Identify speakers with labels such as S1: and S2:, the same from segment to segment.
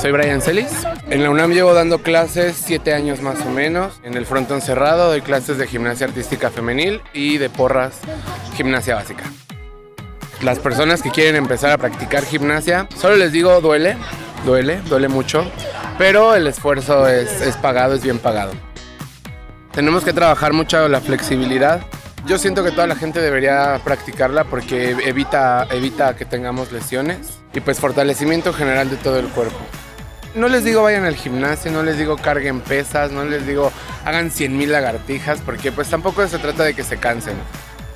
S1: Soy Brian Celis. En la UNAM llevo dando clases siete años más o menos. En el frontón cerrado doy clases de gimnasia artística femenil y de porras gimnasia básica. Las personas que quieren empezar a practicar gimnasia, solo les digo duele, duele, duele mucho, pero el esfuerzo es, es pagado, es bien pagado. Tenemos que trabajar mucho la flexibilidad. Yo siento que toda la gente debería practicarla porque evita, evita que tengamos lesiones y pues fortalecimiento general de todo el cuerpo. No les digo vayan al gimnasio, no les digo carguen pesas, no les digo hagan 100.000 lagartijas porque pues tampoco se trata de que se cansen.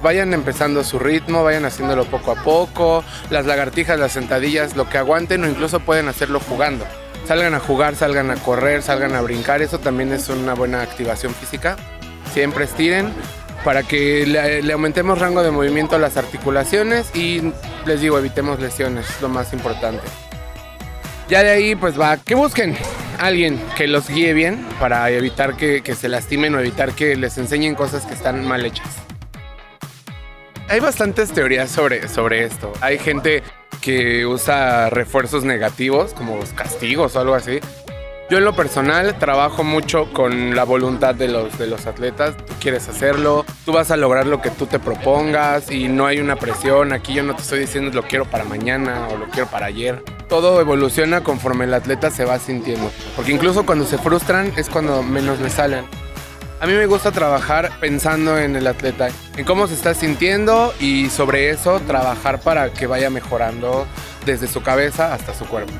S1: Vayan empezando su ritmo, vayan haciéndolo poco a poco, las lagartijas, las sentadillas, lo que aguanten o incluso pueden hacerlo jugando salgan a jugar, salgan a correr, salgan a brincar, eso también es una buena activación física. Siempre estiren para que le, aumentemos rango de movimiento a las articulaciones y les digo, evitemos lesiones, es lo más importante. Ya de ahí pues va, que busquen alguien que los guíe bien para evitar que, se lastimen o evitar que les enseñen cosas que están mal hechas. Hay bastantes teorías sobre, sobre esto. Hay gente que usa refuerzos negativos, como castigos o algo así. Yo en lo personal trabajo mucho con la voluntad de los, de los atletas. Tú quieres hacerlo, tú vas a lograr lo que tú te propongas y no hay una presión. Aquí yo no te estoy diciendo lo quiero para mañana o lo quiero para ayer. Todo evoluciona conforme el atleta se va sintiendo. Porque incluso cuando se frustran es cuando menos le salen. A mí me gusta trabajar pensando en el atleta, en cómo se está sintiendo y sobre eso trabajar para que vaya mejorando desde su cabeza hasta su cuerpo.